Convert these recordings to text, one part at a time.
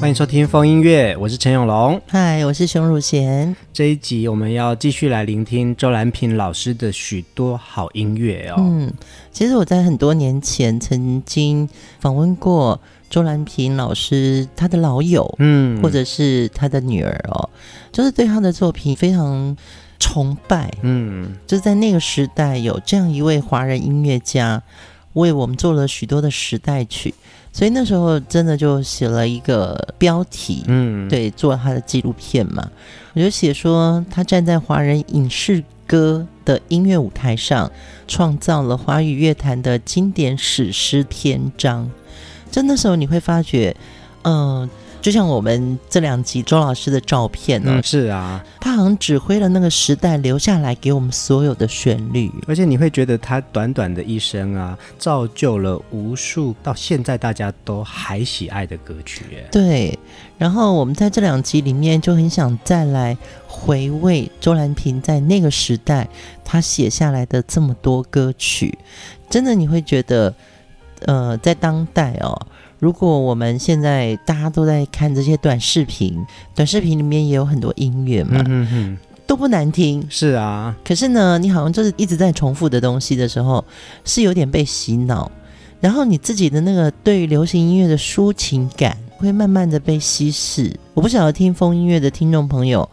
欢迎收听风音乐，我是陈永龙。嗨，我是熊汝贤。这一集我们要继续来聆听周兰平老师的许多好音乐哦。嗯，其实我在很多年前曾经访问过周兰平老师，他的老友，嗯，或者是他的女儿哦，就是对他的作品非常崇拜。嗯，就是在那个时代有这样一位华人音乐家，为我们做了许多的时代曲。所以那时候真的就写了一个标题，嗯，对，做他的纪录片嘛。我就写说，他站在华人影视歌的音乐舞台上，创造了华语乐坛的经典史诗篇章。就那时候你会发觉，嗯、呃。就像我们这两集周老师的照片呢、是啊，他好像指挥了那个时代留下来给我们所有的旋律，而且你会觉得他短短的一生啊，造就了无数到现在大家都还喜爱的歌曲。对，然后我们在这两集里面就很想再来回味周兰萍在那个时代他写下来的这么多歌曲，真的你会觉得，呃，在当代哦。如果我们现在大家都在看这些短视频，短视频里面也有很多音乐嘛，嗯哼哼，都不难听。是啊，可是呢，你好像就是一直在重复的东西的时候，是有点被洗脑，然后你自己的那个对于流行音乐的抒情感会慢慢的被稀释。我不晓得听风音乐的听众朋友，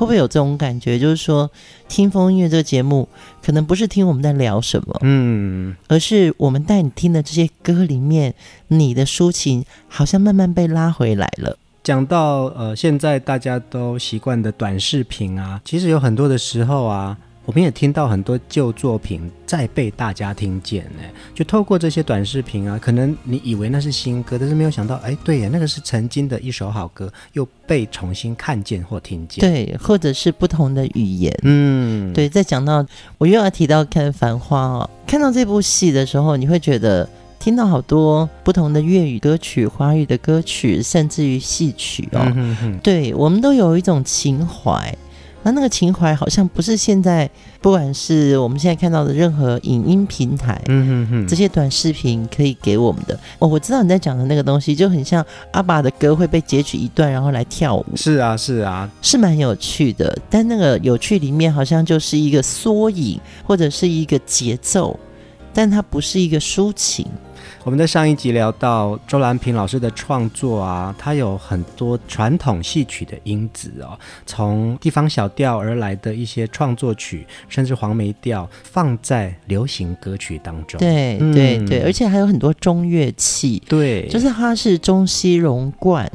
会不会有这种感觉？就是说，听风音乐这个节目，可能不是听我们在聊什么，嗯，而是我们带你听的这些歌里面，你的抒情好像慢慢被拉回来了。讲到呃，现在大家都习惯的短视频啊，其实有很多的时候啊。我们也听到很多旧作品再被大家听见呢，就透过这些短视频啊，可能你以为那是新歌，但是没有想到，哎，对呀，那个是曾经的一首好歌，又被重新看见或听见。对，或者是不同的语言。嗯，对。再讲到我又要提到看《繁花》哦，看到这部戏的时候，你会觉得听到好多不同的粤语歌曲、华语的歌曲，甚至于戏曲哦。嗯哼哼。对，我们都有一种情怀。那那个情怀好像不是现在，不管是我们现在看到的任何影音平台，嗯哼哼，这些短视频可以给我们的。哦，我知道你在讲的那个东西，就很像阿爸的歌会被截取一段，然后来跳舞。是啊，是啊，是蛮有趣的。但那个有趣里面好像就是一个缩影，或者是一个节奏，但它不是一个抒情。我们在上一集聊到周兰平老师的创作啊，他有很多传统戏曲的因子哦，从地方小调而来的一些创作曲，甚至黄梅调，放在流行歌曲当中。对对对，而且还有很多中乐器。对，就是它是中西融贯，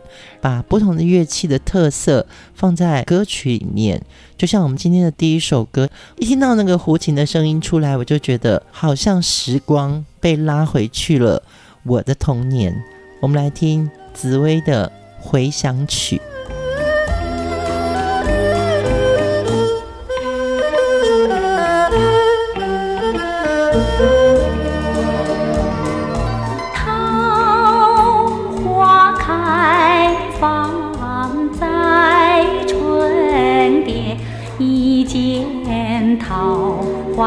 把不同的乐器的特色放在歌曲里面。就像我们今天的第一首歌，一听到那个胡琴的声音出来，我就觉得好像时光被拉回去了，我的童年。我们来听紫薇的《回响曲》。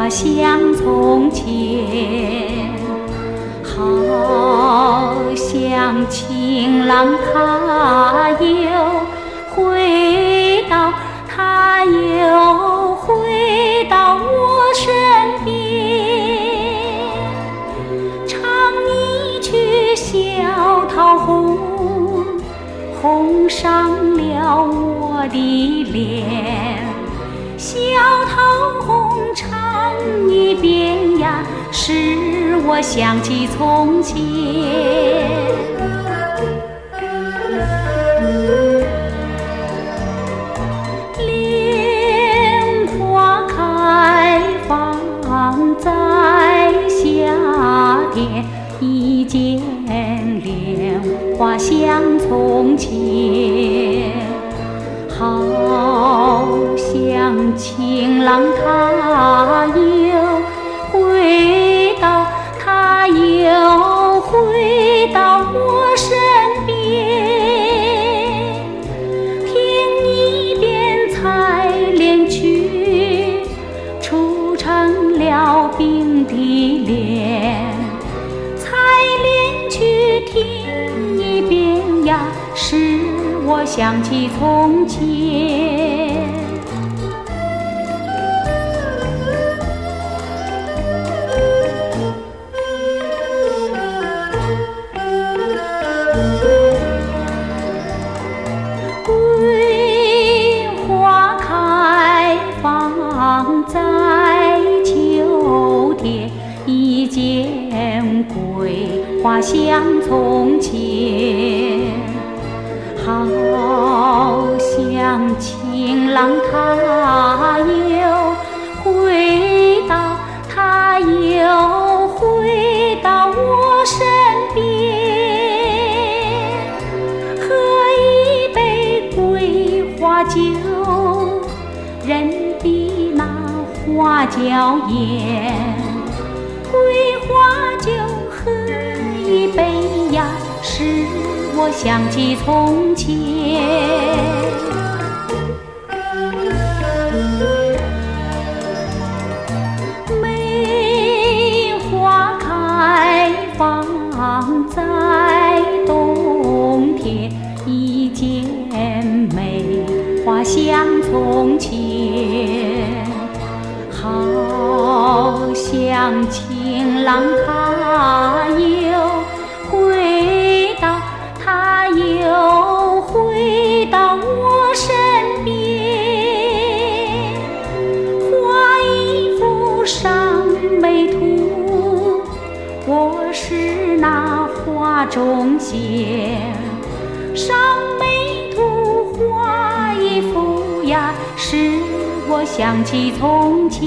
像从前，好像情郎他又回到，他又回到我身边，唱一曲小桃红，红上了我的脸，小桃红，唱一遍呀，使我想起从前。莲花开放在夏天，一见莲花想从前。情郎他又回到，他又回到我身边，听一遍采莲曲，出成了冰的脸。采莲曲听一遍呀，使我想起从前。像从前。好像情郎他又回到，他又回到我身边，喝一杯桂花酒，任比那花娇艳，桂花酒使，我想起从前，梅花开放在冬天，一见梅花香从前，好像情郎他想起从前。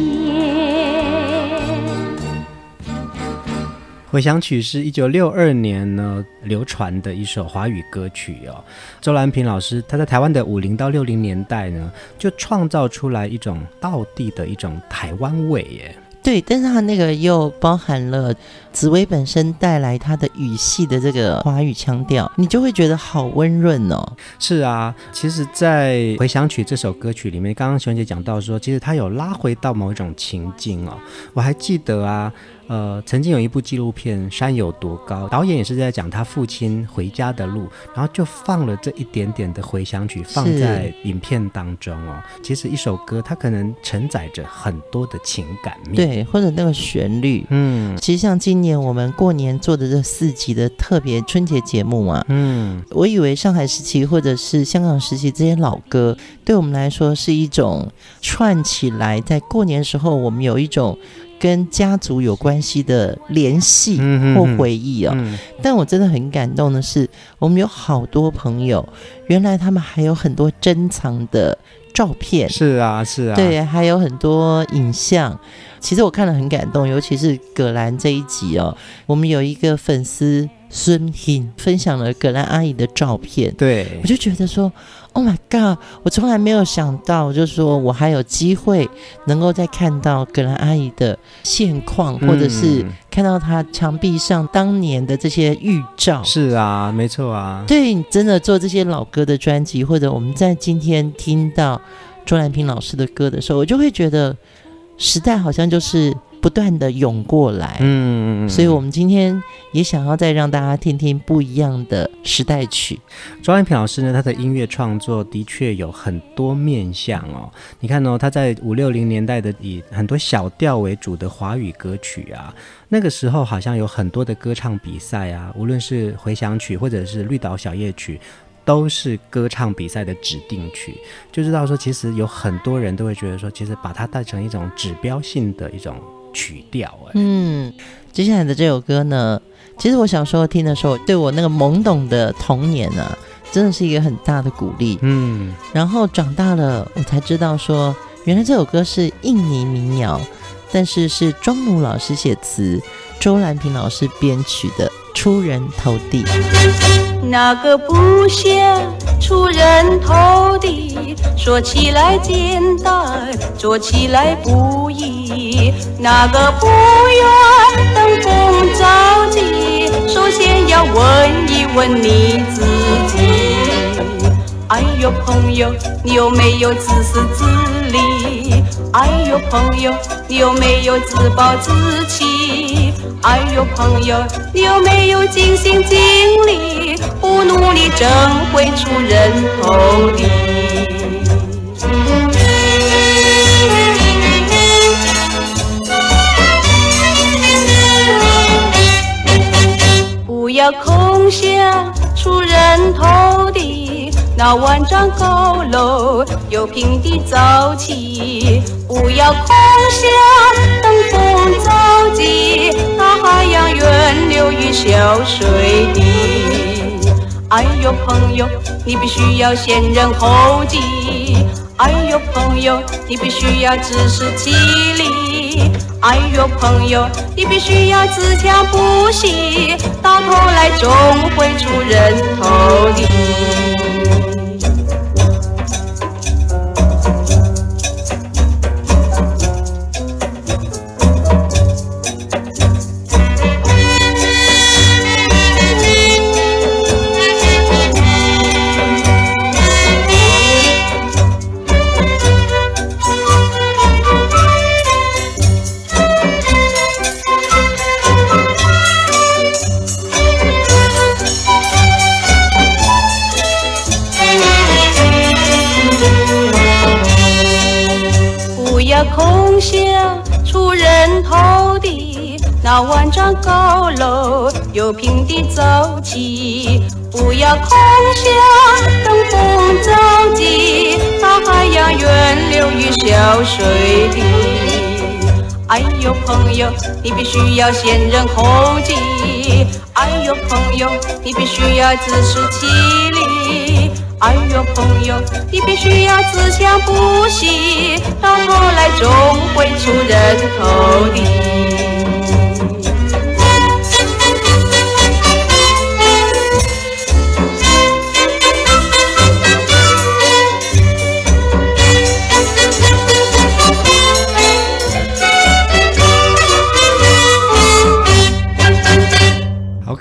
回想曲是一九六二年呢流传的一首华语歌曲哦。周兰平老师他在台湾的五零到六零年代呢，就创造出来一种道地的一种台湾味耶。对，但是它那个又包含了紫薇本身带来他的语系的这个华语腔调，你就会觉得好温润哦。是啊，其实，在《回想曲》这首歌曲里面，刚刚熊姐讲到说，其实它有拉回到某一种情境哦。我还记得啊。呃，曾经有一部纪录片《山有多高》，导演也是在讲他父亲回家的路，然后就放了这一点点的回响曲放在影片当中哦。其实一首歌它可能承载着很多的情感面，对，或者那个旋律，嗯，其实像今年我们过年做的这四集的特别春节节目啊，嗯，我以为上海时期或者是香港时期这些老歌，对我们来说是一种串起来，在过年时候我们有一种。跟家族有关系的联系或回忆哦，嗯嗯嗯、但我真的很感动的是，我们有好多朋友，原来他们还有很多珍藏的照片。是啊，是啊，对，还有很多影像。其实我看了很感动，尤其是葛兰这一集哦，我们有一个粉丝孙颖分享了葛兰阿姨的照片，对，我就觉得说。Oh my god！我从来没有想到，就是说我还有机会能够再看到葛兰阿姨的现况，或者是看到她墙壁上当年的这些预兆。是啊，没错啊。对，真的做这些老歌的专辑，或者我们在今天听到周兰平老师的歌的时候，我就会觉得时代好像就是。不断的涌过来，嗯，所以我们今天也想要再让大家听听不一样的时代曲。周蓝萍老师呢，他的音乐创作的确有很多面向哦。你看哦，他在五六零年代的以很多小调为主的华语歌曲啊，那个时候好像有很多的歌唱比赛啊，无论是回响曲或者是绿岛小夜曲，都是歌唱比赛的指定曲。就知道说，其实有很多人都会觉得说，其实把它带成一种指标性的一种。曲调哎，嗯，接下来的这首歌呢，其实我小时候听的时候，对我那个懵懂的童年呢、啊，真的是一个很大的鼓励，嗯，然后长大了，我才知道说，原来这首歌是印尼民谣，但是是庄奴老师写词，周兰平老师编曲的《出人头地》。那个不像出人头地，说起来简单，做起来不易。那个不愿登峰造极，首先要问一问你自己。哎呦，朋友，你有没有自私自利？哎呦，朋友，你有没有自暴自弃？哎呦，朋友，你有没有尽心尽力？不努力怎会出人头地？不要空想出人头地。那万丈高楼由平地造起，不要空想登峰造极。大海洋源流于小水滴。哎呦，朋友，你必须要先人后己。哎呦，朋友，你必须要自食其力。哎呦，朋友，你必须要自强不息，到头来总会出人头地。你必须要先人后己。哎呦，朋友，你必须要自食其力。哎呦，朋友，你必须要自强不息，到头来总会出人头地。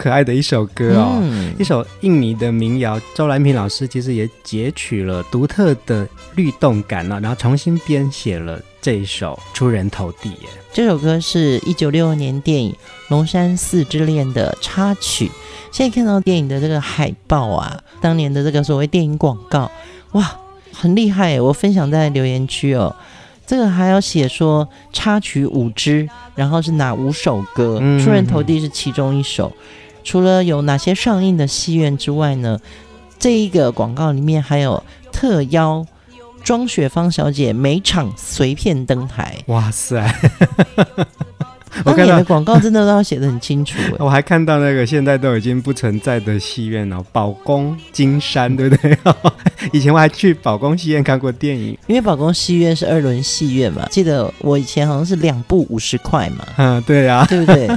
可爱的一首歌哦，嗯、一首印尼的民谣。周兰平老师其实也截取了独特的律动感呢、啊，然后重新编写了这一首《出人头地》。这首歌是一九六二年电影《龙山寺之恋》的插曲。现在看到电影的这个海报啊，当年的这个所谓电影广告，哇，很厉害！我分享在留言区哦。这个还要写说插曲五支，然后是哪五首歌？嗯《出人头地》是其中一首。除了有哪些上映的戏院之外呢？这一个广告里面还有特邀庄雪芳小姐每场随便登台。哇塞！我看你的广告真的都要写的很清楚。我还看到那个现在都已经不存在的戏院哦，宝宫金山，对不对？以前我还去宝宫戏院看过电影，因为宝宫戏院是二轮戏院嘛。记得我以前好像是两部五十块嘛。嗯，对啊，对不对？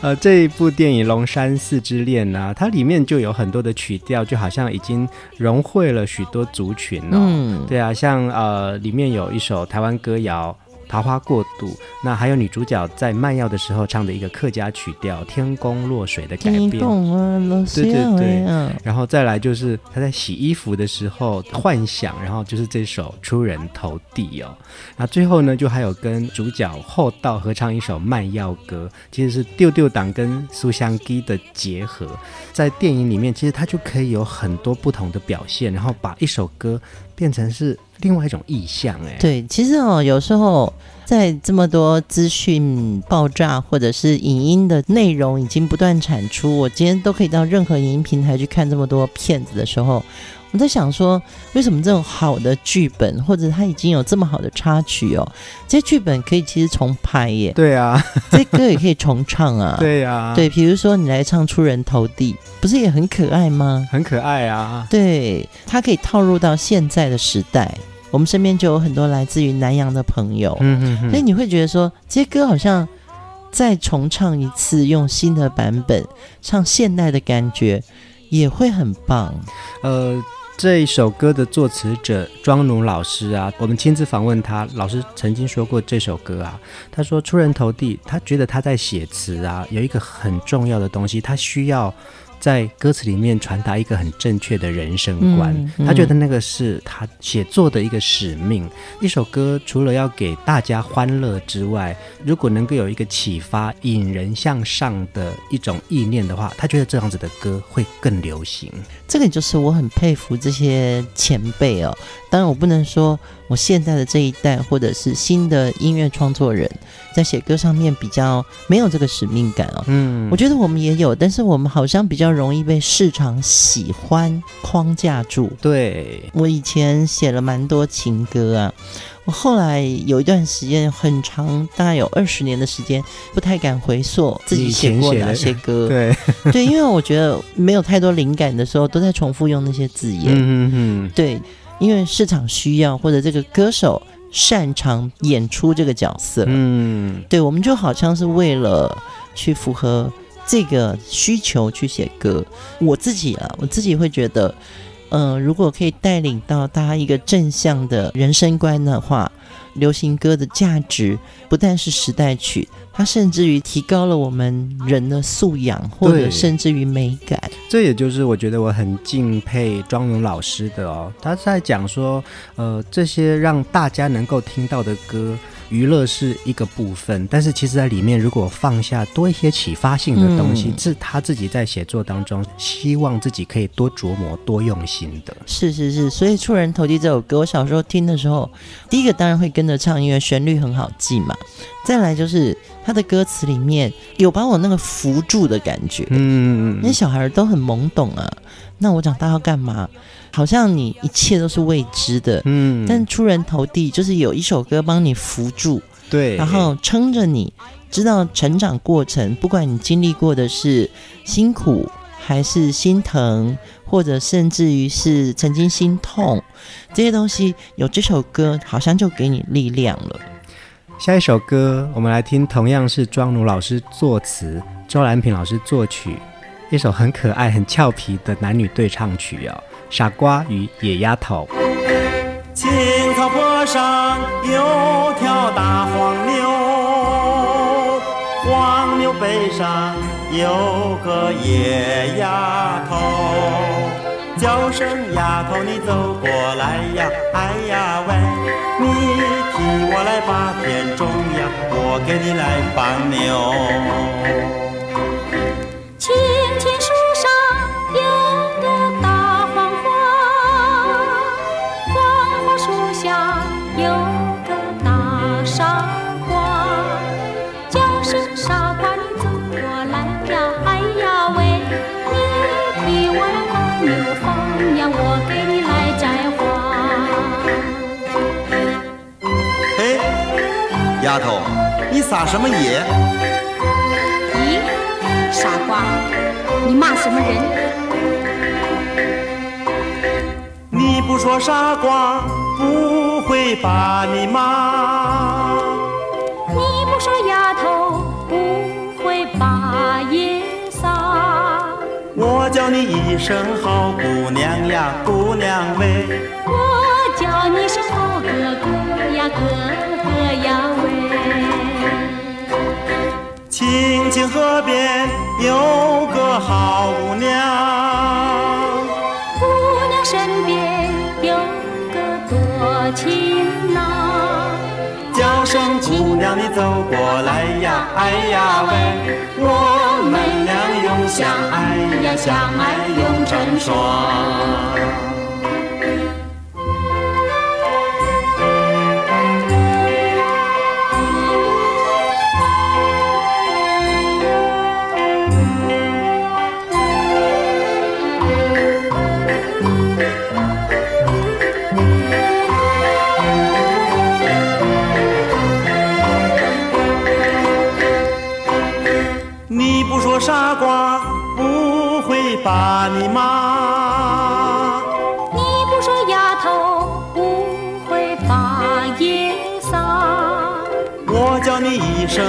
呃，这一部电影《龙山寺之恋》呢，它里面就有很多的曲调，就好像已经融汇了许多族群哦。嗯，对啊，像呃，里面有一首台湾歌谣。桃花过渡，那还有女主角在卖药的时候唱的一个客家曲调《天公落水》的改编，对对对，然后再来就是她在洗衣服的时候幻想，然后就是这首《出人头地》哦，那最后呢，就还有跟主角后道合唱一首卖药歌，其实是丢丢党跟苏香基的结合，在电影里面其实它就可以有很多不同的表现，然后把一首歌变成是。另外一种意象，哎，对，其实哦，有时候在这么多资讯爆炸或者是影音的内容已经不断产出，我今天都可以到任何影音平台去看这么多片子的时候，我在想说，为什么这种好的剧本或者它已经有这么好的插曲哦，这些剧本可以其实重拍耶？对啊，这歌也可以重唱啊？对啊，对，比如说你来唱《出人头地》，不是也很可爱吗？很可爱啊，对，它可以套入到现在的时代。我们身边就有很多来自于南洋的朋友，嗯嗯嗯，所以你会觉得说这些歌好像再重唱一次，用新的版本唱现代的感觉也会很棒。呃，这一首歌的作词者庄奴老师啊，我们亲自访问他，老师曾经说过这首歌啊，他说出人头地，他觉得他在写词啊，有一个很重要的东西，他需要。在歌词里面传达一个很正确的人生观，嗯嗯、他觉得那个是他写作的一个使命。一首歌除了要给大家欢乐之外，如果能够有一个启发、引人向上的一种意念的话，他觉得这样子的歌会更流行。这个就是我很佩服这些前辈哦。当然，我不能说我现在的这一代或者是新的音乐创作人在写歌上面比较没有这个使命感哦。嗯，我觉得我们也有，但是我们好像比较容易被市场喜欢框架住。对，我以前写了蛮多情歌啊，我后来有一段时间很长，大概有二十年的时间，不太敢回溯自己写过哪些歌。对对，因为我觉得没有太多灵感的时候，都在重复用那些字眼。嗯嗯，对。因为市场需要，或者这个歌手擅长演出这个角色，嗯，对，我们就好像是为了去符合这个需求去写歌。我自己啊，我自己会觉得，嗯、呃，如果可以带领到大家一个正向的人生观的话，流行歌的价值不但是时代曲。它甚至于提高了我们人的素养，或者甚至于美感。这也就是我觉得我很敬佩庄荣老师的哦。他在讲说，呃，这些让大家能够听到的歌，娱乐是一个部分，但是其实在里面如果放下多一些启发性的东西，嗯、是他自己在写作当中希望自己可以多琢磨、多用心的。是是是，所以《出人头地》这首歌，我小时候听的时候，第一个当然会跟着唱，因为旋律很好记嘛。再来就是他的歌词里面有把我那个扶住的感觉，嗯，那小孩都很懵懂啊。那我长大要干嘛？好像你一切都是未知的，嗯。但出人头地就是有一首歌帮你扶住，对，然后撑着你，知道成长过程，不管你经历过的是辛苦还是心疼，或者甚至于是曾经心痛，这些东西有这首歌好像就给你力量了。下一首歌，我们来听，同样是庄奴老师作词，周兰平老师作曲，一首很可爱、很俏皮的男女对唱曲哦，《傻瓜与野丫头》。青草坡上有条大黄牛，黄牛背上有个野丫头，叫声丫头你走过来呀，哎呀喂，你替。我来把田种呀，我给你来放牛。撒什么野？咦，傻瓜，你骂什么人？你不说傻瓜，不会把你骂。你不说丫头，不会把野撒。我叫你一声好姑娘呀，姑娘喂。我叫你声好哥哥呀，哥。青青河边有个好姑娘，姑娘身边有个多情郎，叫声姑娘你走过来呀，哎呀喂，我们俩永相爱呀，相爱永成双。把你骂。你不说丫头不会把野撒。我叫你一声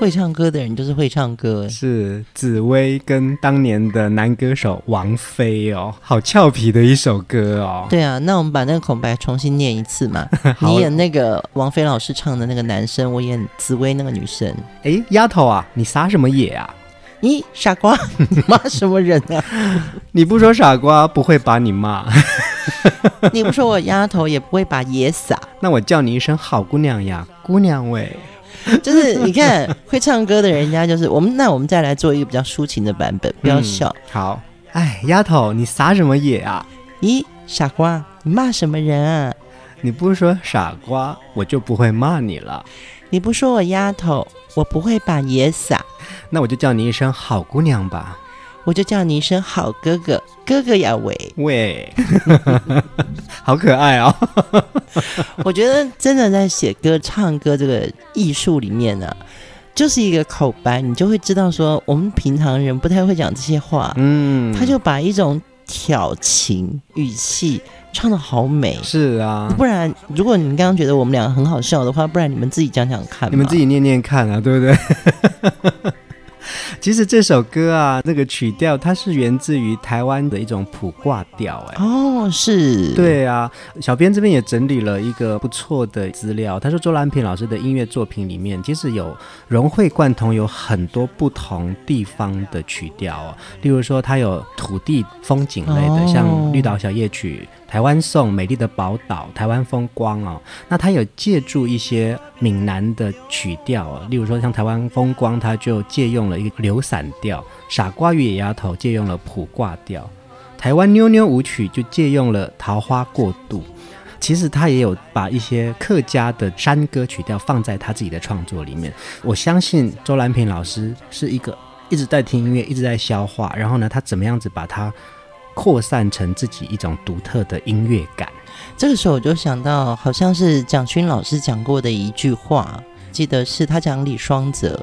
会唱歌的人就是会唱歌，是紫薇跟当年的男歌手王菲哦，好俏皮的一首歌哦。对啊，那我们把那个空白重新念一次嘛。你演那个王菲老师唱的那个男生，我演紫薇那个女生。哎，丫头啊，你撒什么野啊？咦，傻瓜，你骂什么人啊？你不说傻瓜，不会把你骂。你不说我丫头，也不会把野撒。那我叫你一声好姑娘呀，姑娘喂。就是你看会唱歌的人家就是我们，那我们再来做一个比较抒情的版本，不要笑。嗯、好，哎，丫头，你撒什么野啊？咦，傻瓜，你骂什么人啊？你不说傻瓜，我就不会骂你了。你不说我丫头，我不会把野撒。那我就叫你一声好姑娘吧。我就叫你一声好哥哥，哥哥呀喂。喂，好可爱哦！我觉得真的在写歌、唱歌这个艺术里面呢、啊，就是一个口白，你就会知道说，我们平常人不太会讲这些话，嗯，他就把一种挑情语气唱的好美，是啊，不然如果你刚刚觉得我们两个很好笑的话，不然你们自己讲讲看，你们自己念念看啊，对不对？其实这首歌啊，那个曲调它是源自于台湾的一种普挂调，哎，哦，是，对啊，小编这边也整理了一个不错的资料。他说周兰平老师的音乐作品里面，其实有融会贯通，有很多不同地方的曲调哦。例如说，它有土地风景类的，像《绿岛小夜曲》。台湾颂、美丽的宝岛、台湾风光哦，那他有借助一些闽南的曲调，例如说像台湾风光，他就借用了一个流散调；傻瓜与野丫头借用了普卦调；台湾妞妞舞曲就借用了桃花过渡。其实他也有把一些客家的山歌曲调放在他自己的创作里面。我相信周蓝平老师是一个一直在听音乐、一直在消化，然后呢，他怎么样子把它。扩散成自己一种独特的音乐感。这个时候我就想到，好像是蒋勋老师讲过的一句话，记得是他讲李双泽，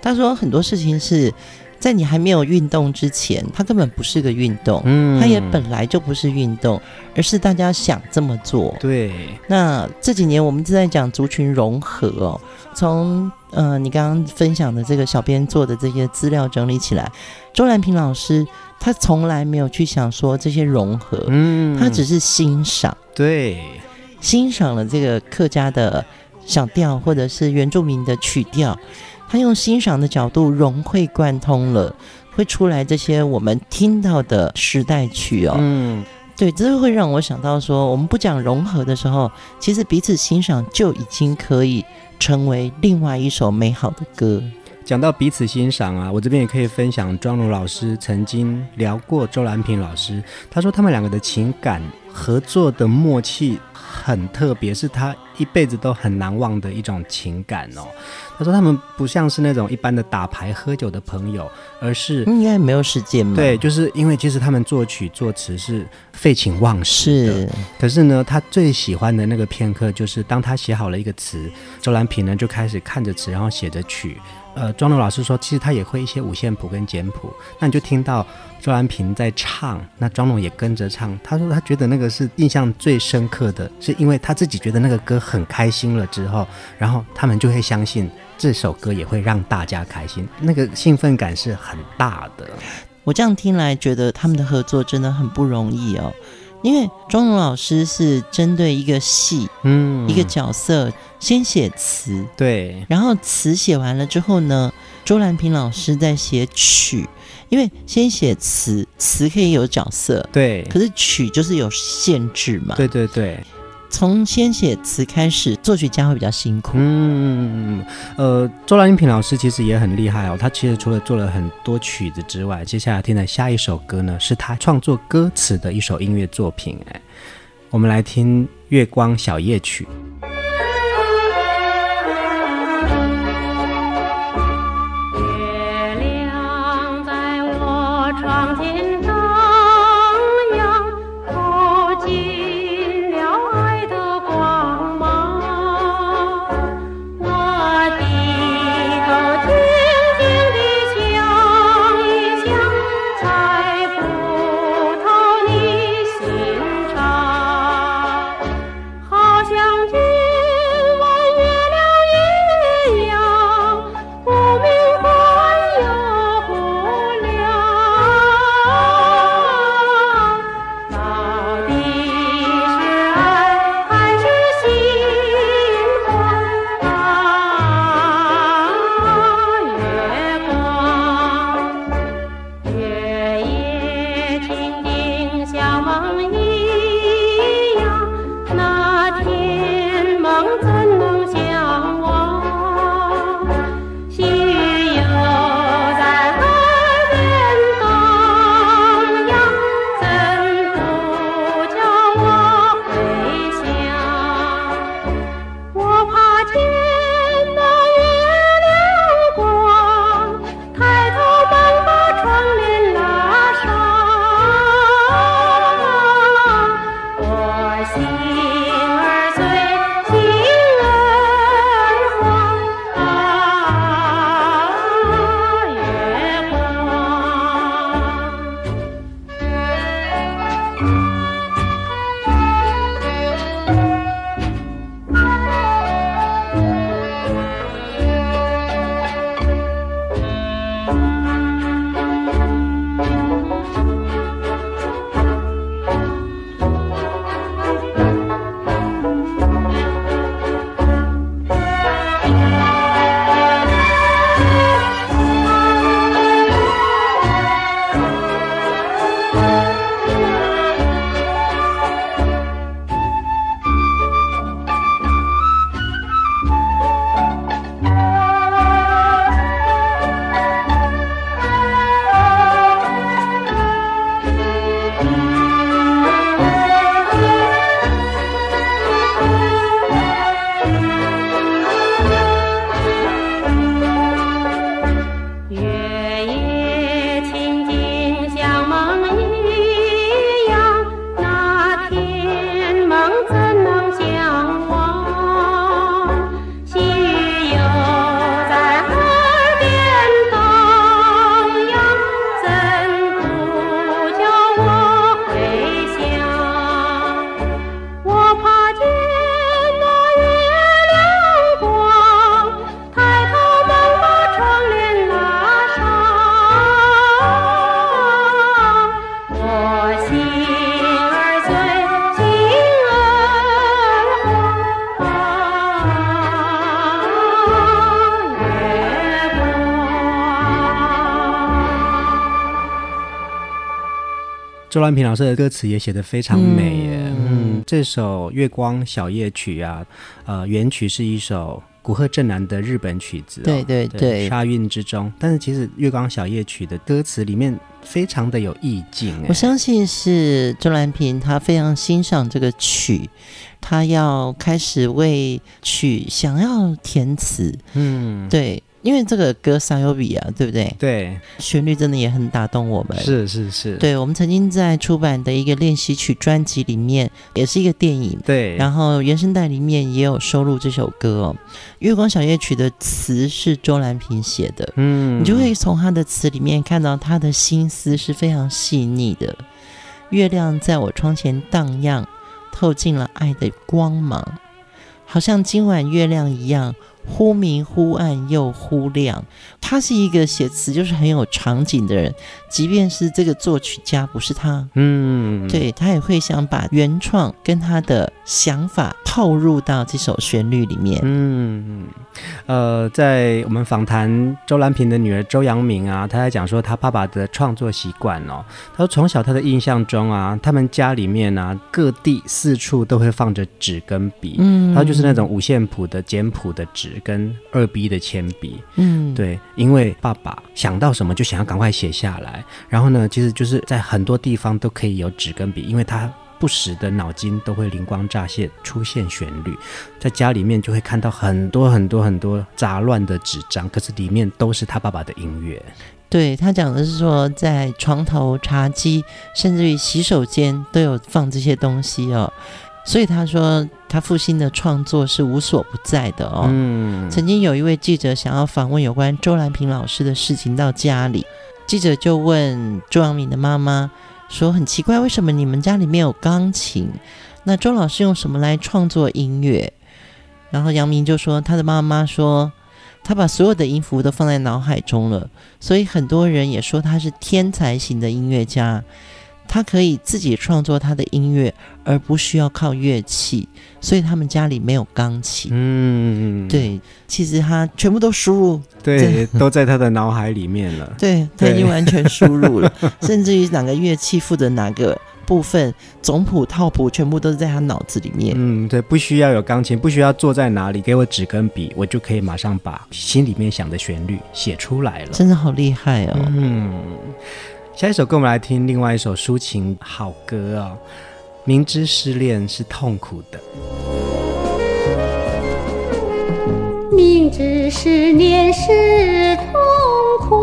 他说很多事情是在你还没有运动之前，它根本不是个运动，嗯，它也本来就不是运动，而是大家想这么做。对。那这几年我们一直在讲族群融合哦，从呃你刚刚分享的这个小编做的这些资料整理起来，周兰平老师。他从来没有去想说这些融合，嗯，他只是欣赏，对，欣赏了这个客家的小调或者是原住民的曲调，他用欣赏的角度融会贯通了，会出来这些我们听到的时代曲哦，嗯，对，这会让我想到说，我们不讲融合的时候，其实彼此欣赏就已经可以成为另外一首美好的歌。讲到彼此欣赏啊，我这边也可以分享庄奴老师曾经聊过周兰平老师，他说他们两个的情感合作的默契很特别，是他一辈子都很难忘的一种情感哦。他说他们不像是那种一般的打牌喝酒的朋友，而是应该没有时间嘛。对，就是因为其实他们作曲作词是废寝忘食。可是呢，他最喜欢的那个片刻，就是当他写好了一个词，周兰平呢就开始看着词，然后写着曲。呃，庄龙老师说，其实他也会一些五线谱跟简谱，那你就听到周安平在唱，那庄龙也跟着唱。他说他觉得那个是印象最深刻的，是因为他自己觉得那个歌很开心了之后，然后他们就会相信这首歌也会让大家开心，那个兴奋感是很大的。我这样听来觉得他们的合作真的很不容易哦。因为庄荣老师是针对一个戏，嗯，一个角色先写词，对，然后词写完了之后呢，周兰平老师在写曲，因为先写词，词可以有角色，对，可是曲就是有限制嘛，对对对。从先写词开始，作曲家会比较辛苦。嗯，呃，周蓝萍老师其实也很厉害哦。他其实除了做了很多曲子之外，接下来听的下一首歌呢，是他创作歌词的一首音乐作品。哎，我们来听《月光小夜曲》。周兰平老师的歌词也写得非常美耶，嗯，嗯，这首《月光小夜曲》啊，呃，原曲是一首古贺正男的日本曲子，哦，对对对，对，沙韵之中。但是其实《月光小夜曲》的歌词里面非常的有意境，我相信是周兰平他非常欣赏这个曲，他要开始为曲想要填词，嗯，对。因为这个歌莎优比啊，对不对？对，旋律真的也很打动我们。是是是，对，我们曾经在出版的一个练习曲专辑里面，也是一个电影。对，然后原声带里面也有收录这首歌哦。《月光小夜曲》的词是周兰平写的，嗯，你就会从他的词里面看到他的心思是非常细腻的。月亮在我窗前荡漾，透进了爱的光芒，好像今晚月亮一样。忽明忽暗又忽亮。他是一个写词就是很有场景的人，即便是这个作曲家不是他，嗯，对，他也会想把原创跟他的想法套入到这首旋律里面。嗯，呃，在我们访谈周兰平的女儿周扬明啊，她在讲说她爸爸的创作习惯哦，她说从小她的印象中啊，他们家里面啊，各地四处都会放着纸跟笔，嗯，还有就是那种五线谱的简谱的纸跟二 B 的铅笔，嗯，对。因为爸爸想到什么就想要赶快写下来，然后呢，其实就是在很多地方都可以有纸跟笔，因为他不时的脑筋都会灵光乍现，出现旋律，在家里面就会看到很多很多很多杂乱的纸张，可是里面都是他爸爸的音乐。对，他讲的是说，在床头、茶几，甚至于洗手间都有放这些东西哦。所以他说，他父亲的创作是无所不在的哦。嗯，曾经有一位记者想要访问有关周兰平老师的事情到家里，记者就问周扬明的妈妈说：“很奇怪，为什么你们家里没有钢琴？那周老师用什么来创作音乐？”然后杨明就说：“他的妈妈说，他把所有的音符都放在脑海中了，所以很多人也说他是天才型的音乐家。”他可以自己创作他的音乐，而不需要靠乐器，所以他们家里没有钢琴。嗯，对，其实他全部都输入，对，都在他的脑海里面了。对，他已经完全输入了，甚至于哪个乐器负责哪个部分，总谱套谱全部都是在他脑子里面。嗯，对，不需要有钢琴，不需要坐在哪里，给我纸跟笔，我就可以马上把心里面想的旋律写出来了。真的好厉害哦。嗯。下一首歌，我们来听另外一首抒情好歌哦。明知失恋是痛苦的，明知失恋是痛苦，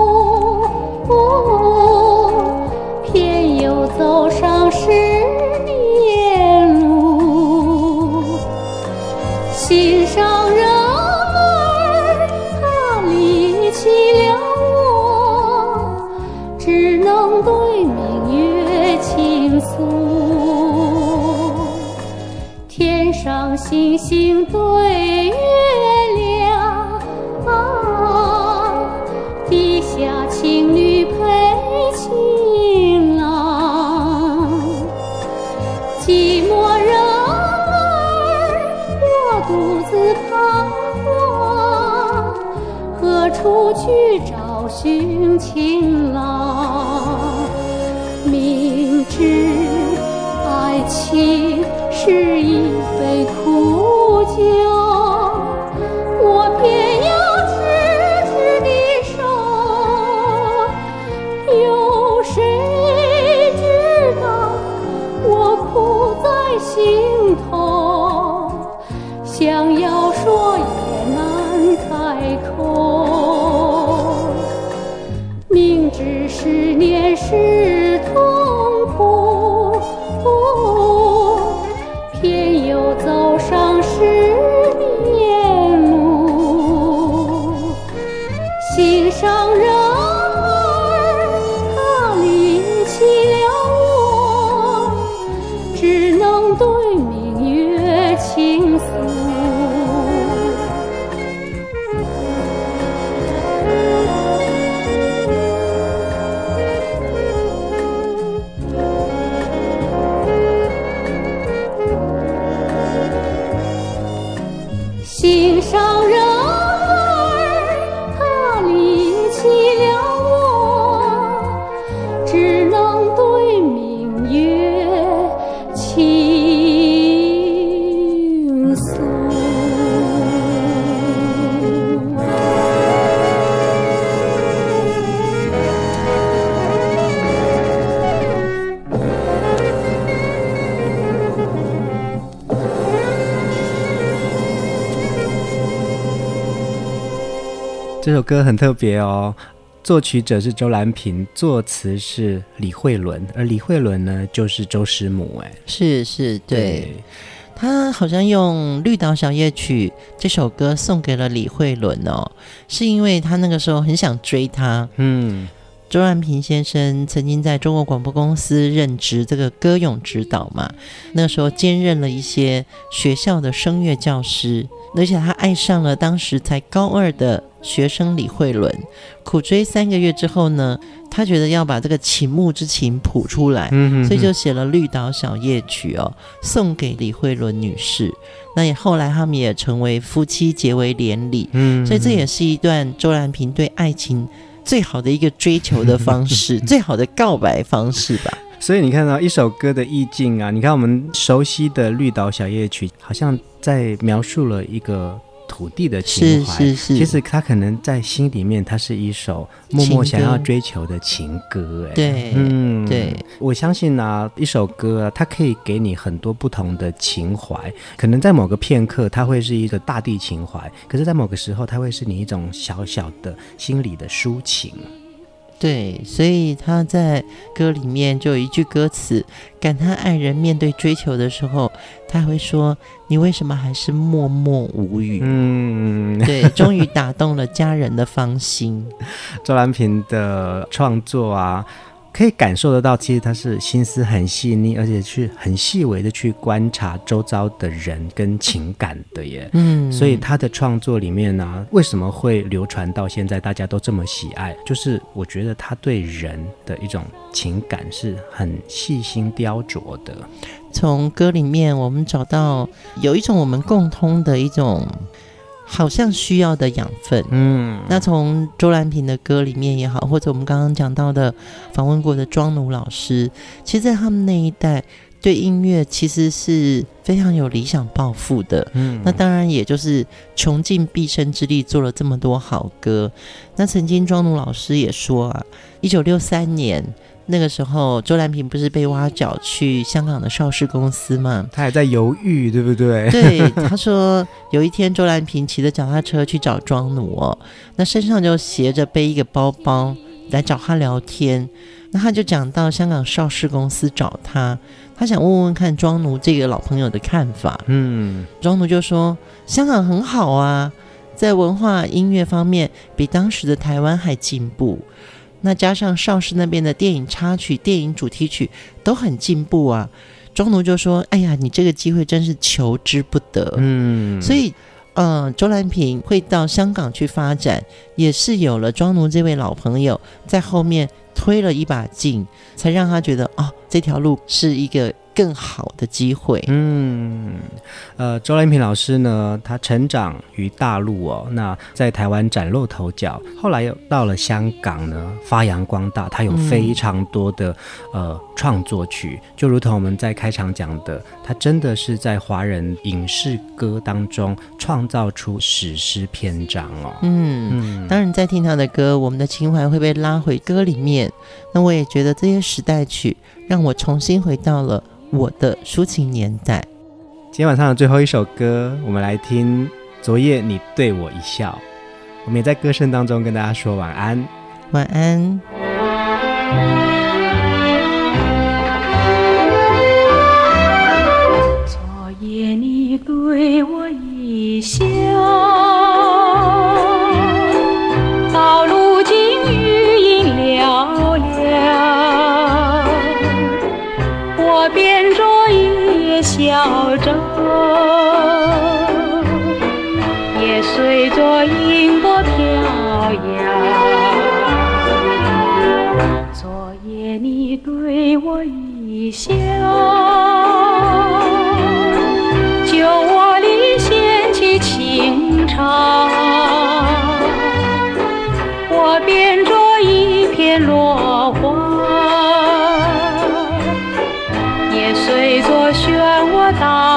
哦，偏又走上失恋路，心上天上。星星对月亮，啊，地下情侣配情郎，寂寞人儿，我独自彷徨，何处去找寻情郎？是一杯苦酒。首歌很特别哦，作曲者是周兰平，作词是李慧伦，而李慧伦呢就是周师母，哎，是是，对，对。他好像用《绿岛小夜曲》这首歌送给了李慧伦哦，是因为他那个时候很想追她，嗯。周兰平先生曾经在中国广播公司任职这个歌咏指导嘛，那时候兼任了一些学校的声乐教师，而且他爱上了当时才高二的学生李慧伦，苦追三个月之后呢，他觉得要把这个倾慕之情谱出来，嗯、哼哼所以就写了《绿岛小夜曲》哦，送给李慧伦女士。那也后来他们也成为夫妻，结为连理。嗯，所以这也是一段周兰平对爱情最好的一个追求的方式，最好的告白方式吧。所以你看到一首歌的意境啊，你看我们熟悉的《绿岛小夜曲》，好像在描述了一个。土地的情怀，是是是，其实他可能在心里面，它是一首默默想要追求的情歌。哎，对，嗯，对，我相信啊，一首歌啊，它可以给你很多不同的情怀。可能在某个片刻，它会是一个大地情怀；可是，在某个时候，它会是你一种小小的心里的抒情。对，所以他在歌里面就有一句歌词，感叹爱人面对追求的时候，他会说：“你为什么还是默默无语？”嗯，对，终于打动了家人的芳心。周兰平的创作啊。可以感受得到，其实他是心思很细腻，而且去很细微的去观察周遭的人跟情感的耶。嗯，所以他的创作里面呢、啊，为什么会流传到现在，大家都这么喜爱？就是我觉得他对人的一种情感是很细心雕琢的。从歌里面，我们找到有一种我们共通的一种。好像需要的养分，嗯，那从周兰平的歌里面也好，或者我们刚刚讲到的访问过的庄奴老师，其实，在他们那一代，对音乐其实是非常有理想抱负的，嗯，那当然也就是穷尽毕生之力做了这么多好歌。那曾经庄奴老师也说啊，一九六三年。那个时候，周兰平不是被挖角去香港的邵氏公司吗？他还在犹豫，对不对？对，他说有一天周兰平骑着脚踏车去找庄奴哦，那身上就斜着背一个包包来找他聊天。那他就讲到香港邵氏公司找他，他想问问看庄奴这个老朋友的看法。嗯，庄奴就说香港很好啊，在文化音乐方面比当时的台湾还进步。那加上邵氏那边的电影插曲、电影主题曲都很进步啊，庄奴就说：“哎呀，你这个机会真是求之不得。”嗯，所以，嗯、呃，周兰平会到香港去发展，也是有了庄奴这位老朋友在后面推了一把劲，才让他觉得哦，这条路是一个。更好的机会。嗯，呃，周兰平老师呢，他成长于大陆哦，那在台湾崭露头角，后来又到了香港呢，发扬光大。他有非常多的、嗯、呃创作曲，就如同我们在开场讲的，他真的是在华人影视歌当中创造出史诗篇章哦。嗯嗯，当然在听他的歌，我们的情怀会被拉回歌里面。那我也觉得这些时代曲让我重新回到了。我的抒情年代。今天晚上的最后一首歌，我们来听《昨夜你对我一笑》。我们也在歌声当中跟大家说晚安，晚安。昨夜你对我一笑。摇。昨夜你对我一笑，酒窝里掀起情潮，我变作一片落花。打扰。